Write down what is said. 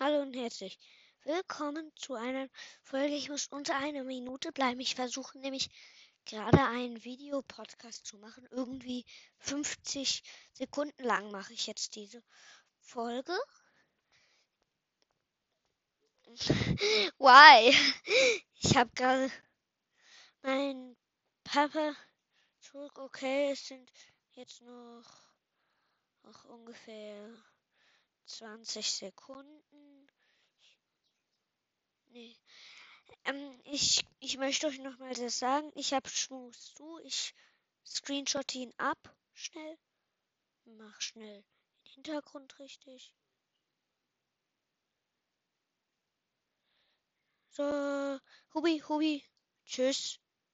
Hallo und herzlich willkommen zu einer Folge. Ich muss unter einer Minute bleiben. Ich versuche nämlich gerade einen Videopodcast zu machen. Irgendwie 50 Sekunden lang mache ich jetzt diese Folge. Why? Ich habe gerade mein Papa zurück. Okay, es sind jetzt noch, noch ungefähr 20 Sekunden. Nee. Ähm, ich, ich möchte euch noch mal das sagen. Ich habe Schmus zu. Ich screenshot ihn ab. Schnell. Mach schnell den Hintergrund richtig. So, Hubi, Hubi. Tschüss.